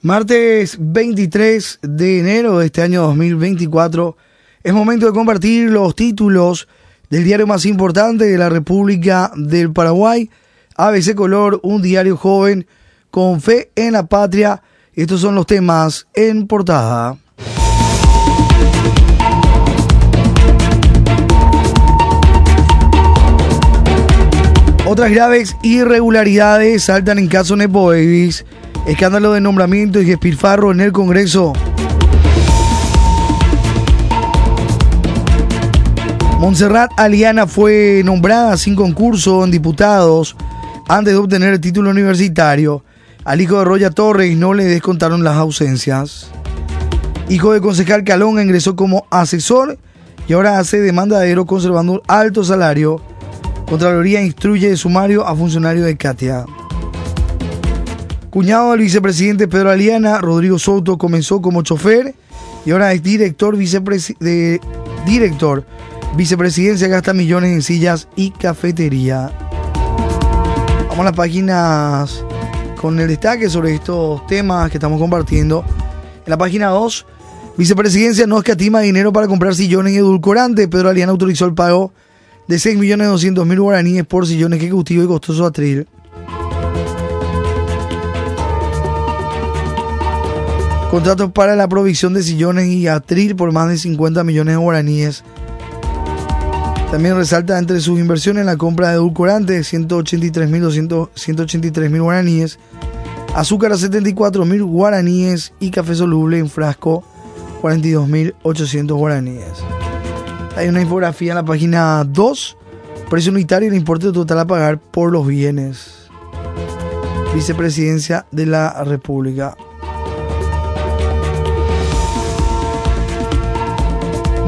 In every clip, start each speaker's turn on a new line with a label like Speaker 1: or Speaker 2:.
Speaker 1: Martes 23 de enero de este año 2024 es momento de compartir los títulos del diario más importante de la República del Paraguay, ABC Color, un diario joven con fe en la patria. Estos son los temas en portada. Otras graves irregularidades saltan en caso Nepo Babies. Escándalo de nombramiento y despilfarro en el Congreso. Montserrat Aliana fue nombrada sin concurso en diputados antes de obtener el título universitario. Al hijo de Roya Torres no le descontaron las ausencias. Hijo de concejal Calonga ingresó como asesor y ahora hace demandadero conservando un alto salario. Contraloría instruye de sumario a funcionario de Katia. Cuñado del vicepresidente Pedro Aliana, Rodrigo Soto comenzó como chofer y ahora es director, de, director vicepresidencia, gasta millones en sillas y cafetería. Vamos a las páginas con el destaque sobre estos temas que estamos compartiendo. En la página 2, vicepresidencia no escatima dinero para comprar sillones y edulcorante. Pedro Aliana autorizó el pago de 6.200.000 guaraníes por sillón ejecutivo y costoso atril. Contratos para la provisión de sillones y atril por más de 50 millones de guaraníes. También resalta entre sus inversiones la compra de edulcorantes, 183.200 guaraníes, azúcar a 74.000 guaraníes y café soluble en frasco, 42.800 guaraníes. Hay una infografía en la página 2, precio unitario y el importe total a pagar por los bienes. Vicepresidencia de la República.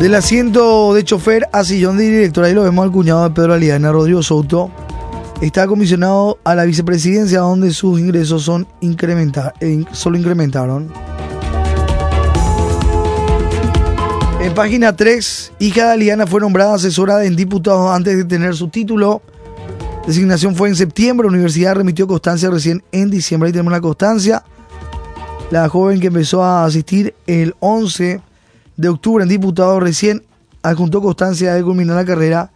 Speaker 1: Del asiento de chofer a sillón de director, ahí lo vemos al cuñado de Pedro Aliana, Rodrigo Souto. Está comisionado a la vicepresidencia donde sus ingresos son incrementa, solo incrementaron. En página 3, hija de Aliana fue nombrada asesora en diputados antes de tener su título. Designación fue en septiembre, la universidad remitió constancia recién en diciembre. Ahí tenemos la constancia. La joven que empezó a asistir el 11 de octubre en diputado recién adjuntó constancia de culminar la carrera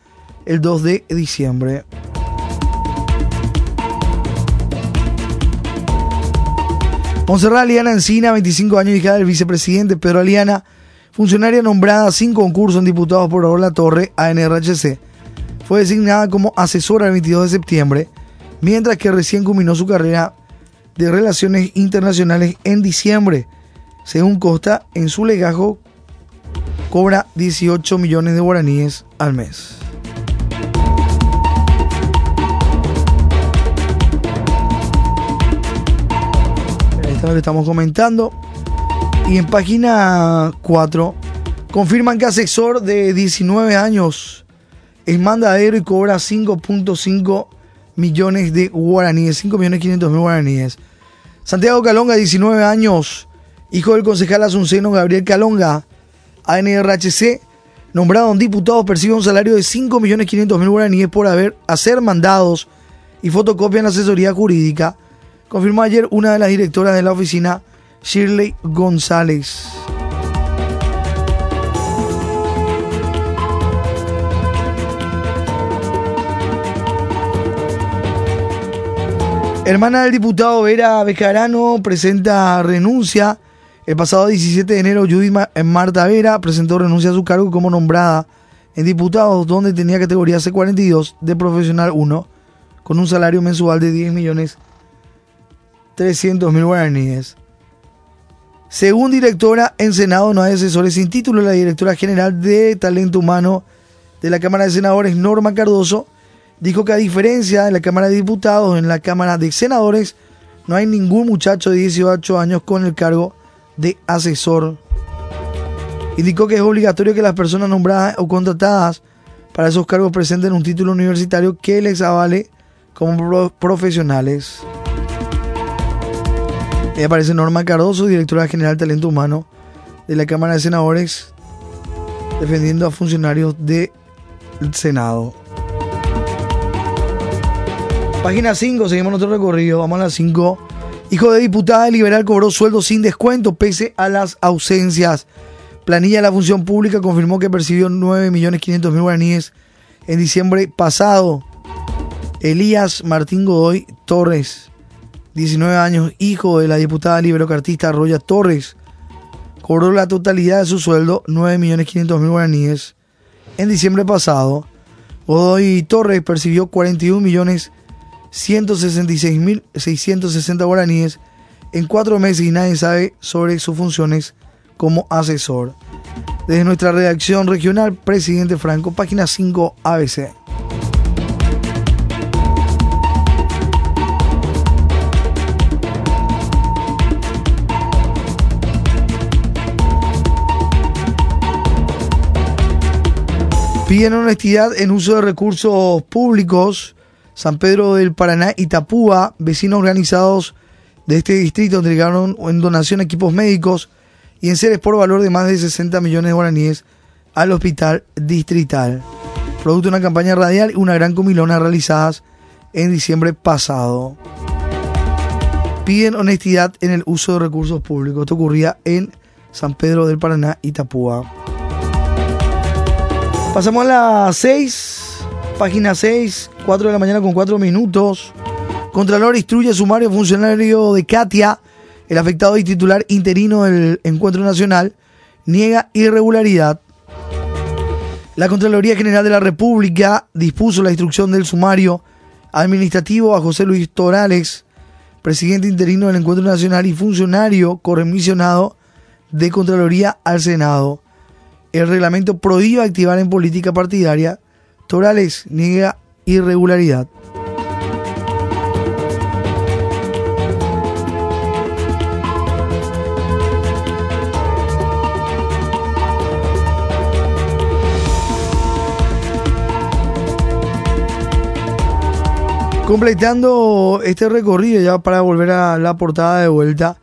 Speaker 1: el 2 de diciembre. Monserrat Aliana Encina, 25 años, hija del vicepresidente Pedro Aliana, funcionaria nombrada sin concurso en diputados por La Torre, ANRHC. Fue designada como asesora el 22 de septiembre, mientras que recién culminó su carrera de Relaciones Internacionales en diciembre. Según Costa, en su legajo cobra 18 millones de guaraníes al mes. Esto es lo que estamos comentando. Y en página 4 confirman que asesor de 19 años es mandadero y cobra 5.5 millones de guaraníes, 5 millones 500 mil guaraníes. Santiago Calonga, 19 años, hijo del concejal asunceno Gabriel Calonga, ANRHC, nombrado un diputado, percibe un salario de 5.500.000 guaraníes por haber hacer mandados y fotocopia en asesoría jurídica, confirmó ayer una de las directoras de la oficina, Shirley González. Hermana del diputado Vera Bejarano presenta renuncia el pasado 17 de enero, Judith Marta Vera presentó renuncia a su cargo como nombrada en diputados, donde tenía categoría C42 de profesional 1, con un salario mensual de 10 millones 300 mil guaraníes. Según directora en Senado, no hay asesores sin título. La directora general de Talento Humano de la Cámara de Senadores, Norma Cardoso, dijo que a diferencia de la Cámara de Diputados, en la Cámara de Senadores no hay ningún muchacho de 18 años con el cargo de asesor. Indicó que es obligatorio que las personas nombradas o contratadas para esos cargos presenten un título universitario que les avale como profesionales. Y aparece Norma Cardoso, directora general de Talento Humano de la Cámara de Senadores, defendiendo a funcionarios del Senado. Página 5, seguimos nuestro recorrido, vamos a la 5 Hijo de diputada liberal cobró sueldo sin descuento pese a las ausencias. Planilla de la función pública confirmó que percibió 9.500.000 guaraníes en diciembre pasado. Elías Martín Godoy Torres, 19 años, hijo de la diputada liberocartista Roya Torres, cobró la totalidad de su sueldo, 9.500.000 guaraníes, en diciembre pasado. Godoy Torres percibió 41.166.660 guaraníes en cuatro meses y nadie sabe sobre sus funciones como asesor. Desde nuestra redacción regional, Presidente Franco, página 5 ABC. Piden honestidad en uso de recursos públicos. San Pedro del Paraná y Tapúa, vecinos organizados de este distrito, entregaron en donación equipos médicos y en seres por valor de más de 60 millones de guaraníes al hospital distrital. Producto de una campaña radial y una gran comilona realizadas en diciembre pasado. Piden honestidad en el uso de recursos públicos. Esto ocurría en San Pedro del Paraná y Tapúa. Pasamos a las 6, página 6, 4 de la mañana con 4 minutos. Contralor instruye sumario funcionario de Katia el afectado y titular interino del Encuentro Nacional niega irregularidad. La Contraloría General de la República dispuso la instrucción del sumario administrativo a José Luis Torales, presidente interino del Encuentro Nacional y funcionario corremisionado de Contraloría al Senado. El reglamento prohíbe activar en política partidaria. Torales niega irregularidad. Completando este recorrido ya para volver a la portada de vuelta.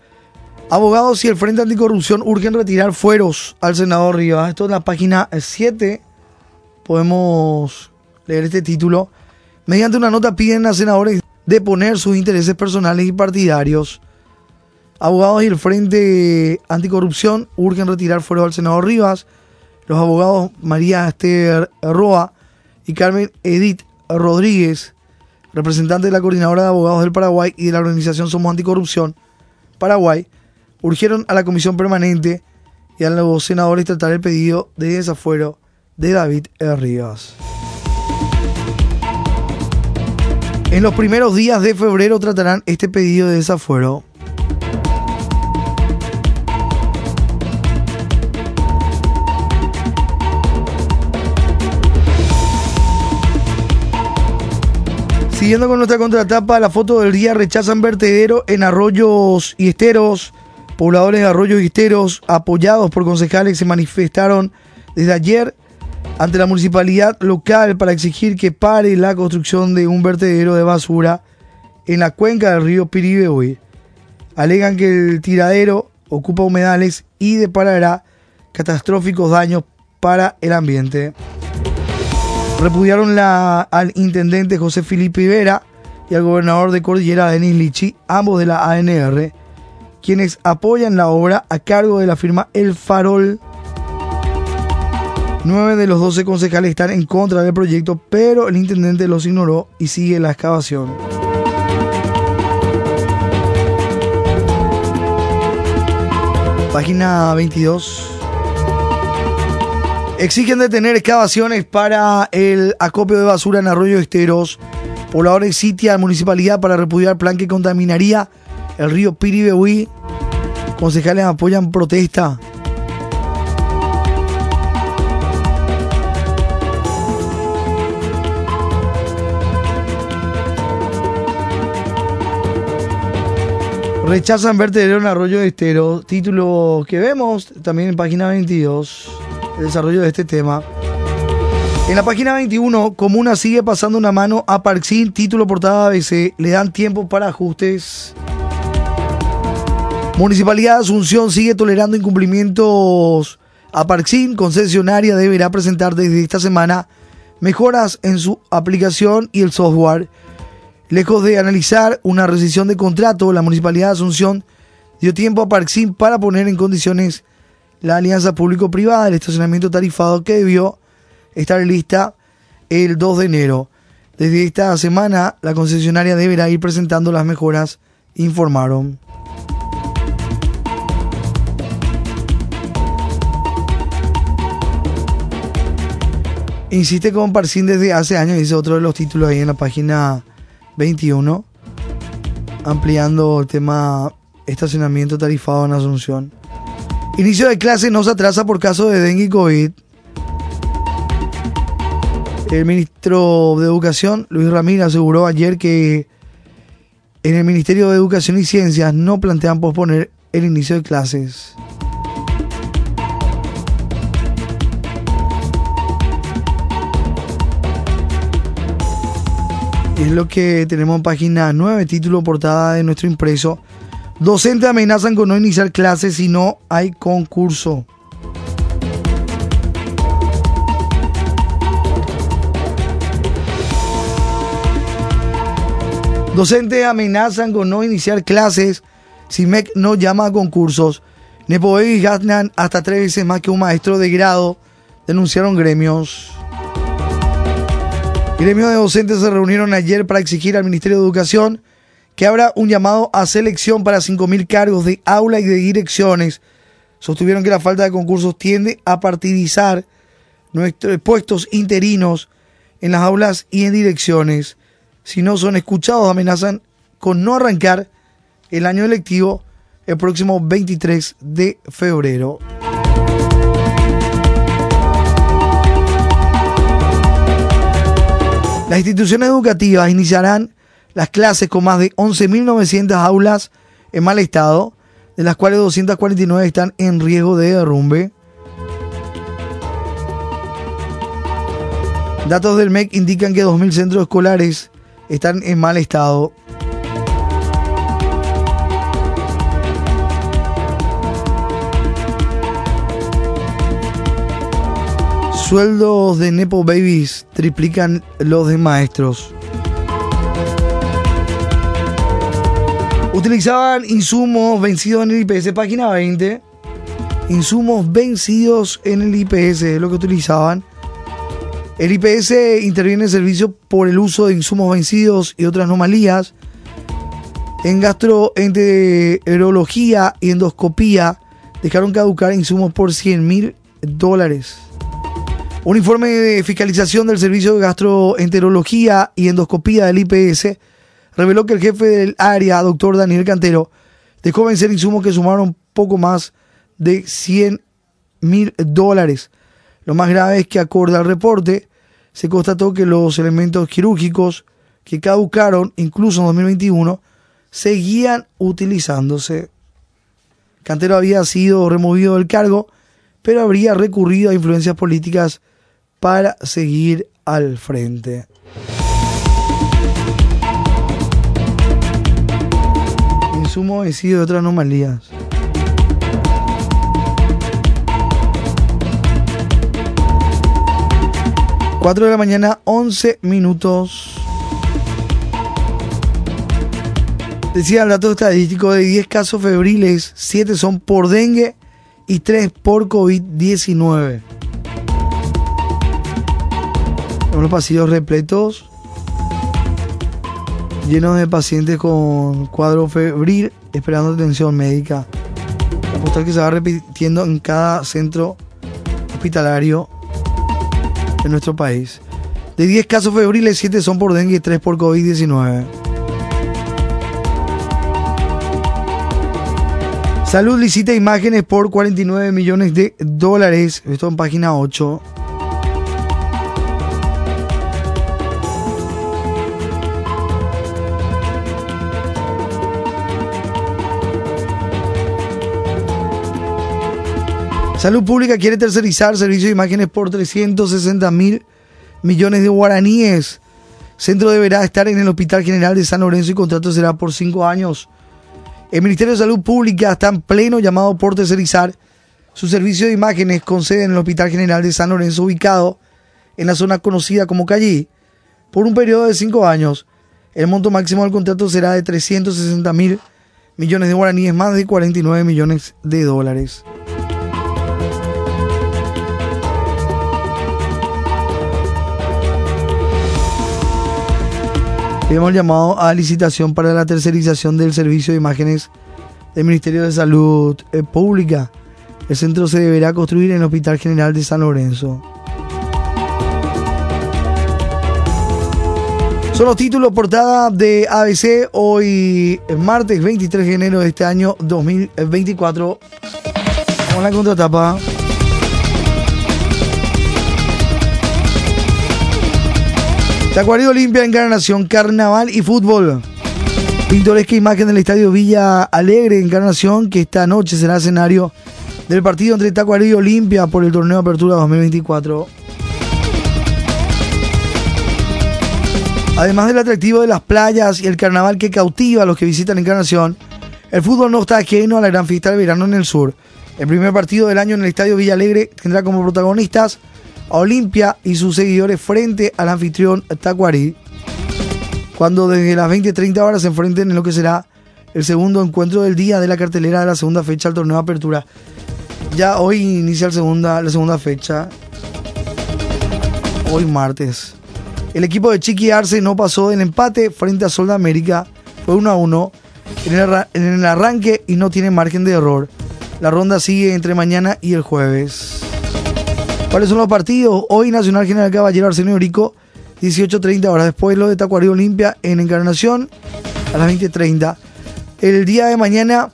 Speaker 1: Abogados y el Frente Anticorrupción urgen retirar fueros al senador Rivas. Esto es la página 7. Podemos leer este título. Mediante una nota piden a senadores deponer sus intereses personales y partidarios. Abogados y el Frente Anticorrupción urgen retirar fueros al senador Rivas. Los abogados María Esther Roa y Carmen Edith Rodríguez representantes de la Coordinadora de Abogados del Paraguay y de la organización Somos Anticorrupción Paraguay, urgieron a la Comisión Permanente y a los senadores tratar el pedido de desafuero de David Rivas. En los primeros días de febrero tratarán este pedido de desafuero. Siguiendo con nuestra contratapa, la foto del día rechazan vertedero en arroyos y esteros. Pobladores de arroyos y esteros, apoyados por concejales, se manifestaron desde ayer ante la municipalidad local para exigir que pare la construcción de un vertedero de basura en la cuenca del río Piribehuy. Alegan que el tiradero ocupa humedales y deparará catastróficos daños para el ambiente repudiaron al intendente José Felipe Ibera y al gobernador de Cordillera, Denis Lichi, ambos de la ANR, quienes apoyan la obra a cargo de la firma El Farol. Nueve de los doce concejales están en contra del proyecto, pero el intendente los ignoró y sigue la excavación. Página 22. Exigen detener excavaciones para el acopio de basura en Arroyo Esteros. Pobladores sitia a la municipalidad para repudiar plan que contaminaría el río Piribehuí. Concejales apoyan protesta. Rechazan vertedero en Arroyo de Esteros. Título que vemos también en página 22 el desarrollo de este tema. En la página 21, Comuna sigue pasando una mano a Parksin, título portada ABC, le dan tiempo para ajustes. Municipalidad Asunción sigue tolerando incumplimientos a Parksin, concesionaria deberá presentar desde esta semana mejoras en su aplicación y el software. Lejos de analizar una rescisión de contrato, la Municipalidad de Asunción dio tiempo a Parksim para poner en condiciones la alianza público-privada del estacionamiento tarifado que debió estar lista el 2 de enero. Desde esta semana, la concesionaria deberá ir presentando las mejoras, informaron. Insiste con Parcín desde hace años, dice otro de los títulos ahí en la página 21, ampliando el tema estacionamiento tarifado en Asunción. Inicio de clase no se atrasa por caso de dengue y COVID. El ministro de Educación, Luis Ramírez, aseguró ayer que en el Ministerio de Educación y Ciencias no plantean posponer el inicio de clases. Es lo que tenemos en página 9, título portada de nuestro impreso. Docentes amenazan con no iniciar clases si no hay concurso. Docentes amenazan con no iniciar clases si MEC no llama a concursos. Nepo y ganan hasta tres veces más que un maestro de grado, denunciaron gremios. Gremio de docentes se reunieron ayer para exigir al Ministerio de Educación que abra un llamado a selección para 5.000 cargos de aula y de direcciones. Sostuvieron que la falta de concursos tiende a partidizar nuestros puestos interinos en las aulas y en direcciones. Si no son escuchados, amenazan con no arrancar el año electivo el próximo 23 de febrero. Las instituciones educativas iniciarán las clases con más de 11.900 aulas en mal estado, de las cuales 249 están en riesgo de derrumbe. Datos del MEC indican que 2.000 centros escolares están en mal estado. Sueldos de Nepo Babies triplican los de maestros. Utilizaban insumos vencidos en el IPS, página 20. Insumos vencidos en el IPS, es lo que utilizaban. El IPS interviene en servicio por el uso de insumos vencidos y otras anomalías. En gastroenterología y endoscopía dejaron caducar insumos por 100 mil dólares. Un informe de fiscalización del Servicio de Gastroenterología y Endoscopía del IPS reveló que el jefe del área, doctor Daniel Cantero, dejó vencer insumos que sumaron poco más de 100 mil dólares. Lo más grave es que, acorde al reporte, se constató que los elementos quirúrgicos que caducaron, incluso en 2021, seguían utilizándose. Cantero había sido removido del cargo, pero habría recurrido a influencias políticas para seguir al frente. Insumo he sido otras anomalías. Cuatro de la mañana, 11 minutos. Decía el dato estadístico de 10 casos febriles, 7 son por dengue y 3 por COVID-19 los pasillos repletos, llenos de pacientes con cuadro febril esperando atención médica. Apostar que se va repitiendo en cada centro hospitalario de nuestro país. De 10 casos febriles, 7 son por dengue y 3 por COVID-19. Salud licita imágenes por 49 millones de dólares. Esto en página 8. Salud Pública quiere tercerizar servicio de imágenes por 360 mil millones de guaraníes. Centro deberá estar en el Hospital General de San Lorenzo y contrato será por cinco años. El Ministerio de Salud Pública está en pleno llamado por tercerizar su servicio de imágenes con sede en el Hospital General de San Lorenzo ubicado en la zona conocida como Callí por un periodo de cinco años. El monto máximo del contrato será de 360 mil millones de guaraníes, más de 49 millones de dólares. Hemos llamado a licitación para la tercerización del servicio de imágenes del Ministerio de Salud eh, Pública. El centro se deberá construir en el Hospital General de San Lorenzo. Son los títulos portada de ABC hoy martes 23 de enero de este año 2024. Con la contratapa. Tacuarí Olimpia, Encarnación, Carnaval y Fútbol. Pintoresca imagen del Estadio Villa Alegre, Encarnación, que esta noche será escenario del partido entre Tacuarí y Olimpia por el torneo Apertura 2024. Además del atractivo de las playas y el carnaval que cautiva a los que visitan Encarnación, el fútbol no está ajeno a la gran fiesta del verano en el sur. El primer partido del año en el Estadio Villa Alegre tendrá como protagonistas a Olimpia y sus seguidores frente al anfitrión Tacuarí, cuando desde las 20-30 horas se enfrenten en lo que será el segundo encuentro del día de la cartelera de la segunda fecha del torneo de apertura. Ya hoy inicia la segunda, la segunda fecha, hoy martes. El equipo de Chiqui Arce no pasó del empate frente a Sol de América, fue 1 a 1 en el, en el arranque y no tiene margen de error. La ronda sigue entre mañana y el jueves. ¿Cuáles son los partidos? Hoy Nacional General Caballero Arsenio Rico, 18.30 horas. Después lo de Tacuarí Olimpia en Encarnación a las 20.30. El día de mañana,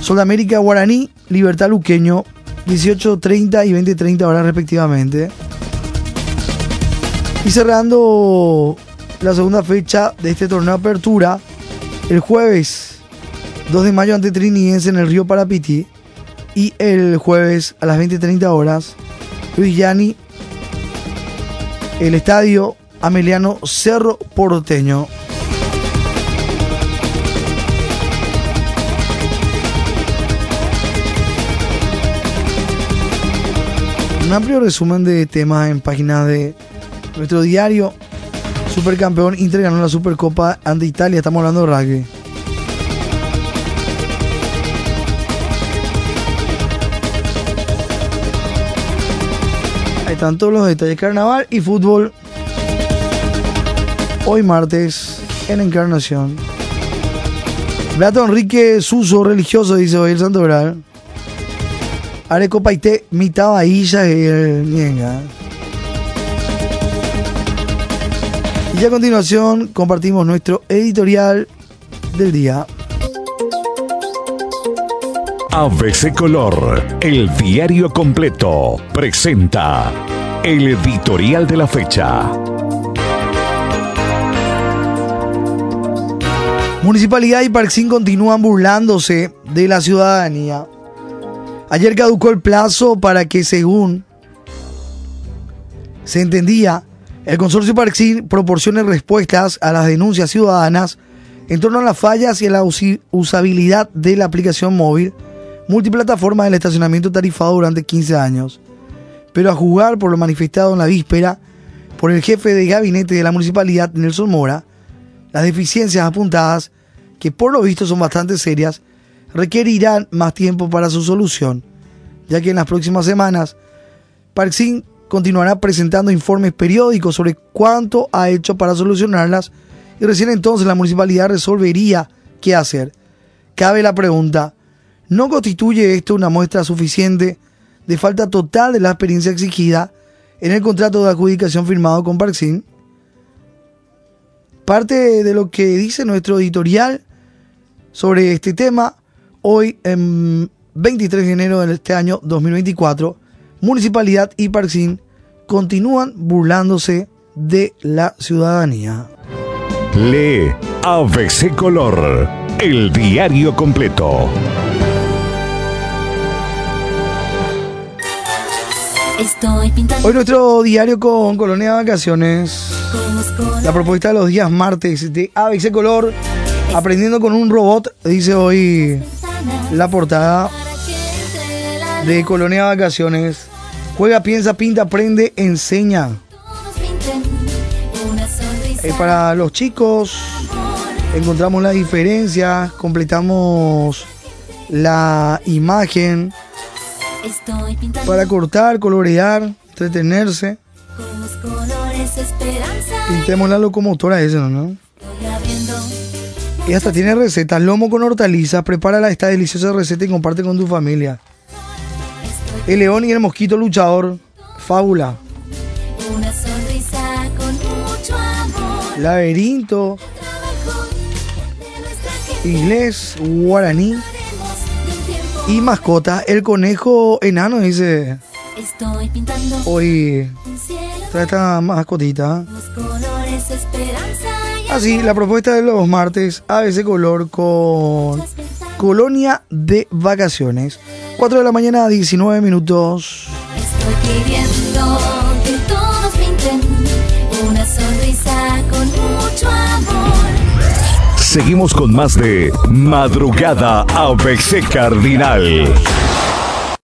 Speaker 1: Sol de América Guaraní, Libertad Luqueño, 18.30 y 20.30 horas respectivamente. Y cerrando la segunda fecha de este torneo de apertura, el jueves 2 de mayo ante Triniense en el Río Parapiti. Y el jueves a las 20.30 horas, Luis Yani, el estadio Ameliano Cerro Porteño. Un amplio resumen de temas en páginas de nuestro diario. Supercampeón Inter ganó la Supercopa ante Italia. Estamos hablando de rugby. Ahí están todos los detalles. Carnaval y fútbol. Hoy martes en Encarnación. Beato Enrique Suso, religioso, dice hoy el Santo Veral. Areco Paité, mitad bahía y el Nienga. Y a continuación compartimos nuestro editorial del día.
Speaker 2: ABC Color, el diario completo, presenta el editorial de la fecha.
Speaker 1: Municipalidad y Parksín continúan burlándose de la ciudadanía. Ayer caducó el plazo para que, según se entendía, el consorcio Parksín proporcione respuestas a las denuncias ciudadanas en torno a las fallas y a la usabilidad de la aplicación móvil multiplataforma del estacionamiento tarifado durante 15 años. Pero a jugar por lo manifestado en la víspera por el jefe de gabinete de la municipalidad, Nelson Mora, las deficiencias apuntadas, que por lo visto son bastante serias, requerirán más tiempo para su solución, ya que en las próximas semanas Parksin continuará presentando informes periódicos sobre cuánto ha hecho para solucionarlas y recién entonces la municipalidad resolvería qué hacer. Cabe la pregunta, ¿no constituye esto una muestra suficiente de falta total de la experiencia exigida en el contrato de adjudicación firmado con Parksin? Parte de lo que dice nuestro editorial sobre este tema hoy en 23 de enero de este año 2024, Municipalidad y Parksin continúan burlándose de la ciudadanía.
Speaker 2: Lee ABC Color, el diario completo.
Speaker 1: Estoy pintando. Hoy nuestro diario con Colonia de Vacaciones. La propuesta de los días martes de ABC Color. Aprendiendo con un robot, dice hoy la portada de Colonia de Vacaciones. Juega, piensa, pinta, aprende, enseña. Es para los chicos encontramos las diferencias, completamos la imagen
Speaker 3: Estoy pintando
Speaker 1: para cortar, colorear, entretenerse.
Speaker 3: con los colores esperanza.
Speaker 1: Pintemos la locomotora esa, ¿no? Y hasta tiene recetas, lomo con hortalizas, prepárala esta deliciosa receta y comparte con tu familia. El león y el mosquito luchador, fábula.
Speaker 3: una sonrisa con mucho amor.
Speaker 1: Laberinto, inglés, guaraní y mascota, el conejo enano, dice.
Speaker 3: Estoy pintando
Speaker 1: Hoy trae esta mascotita.
Speaker 3: con los colores esperanza y
Speaker 1: Así, la propuesta de los martes, ABC Color con. Colonia de Vacaciones. 4 de la mañana, 19 minutos.
Speaker 3: Estoy pidiendo que todos pinten una sonrisa con mucho amor.
Speaker 2: Seguimos con más de Madrugada ABC Cardinal.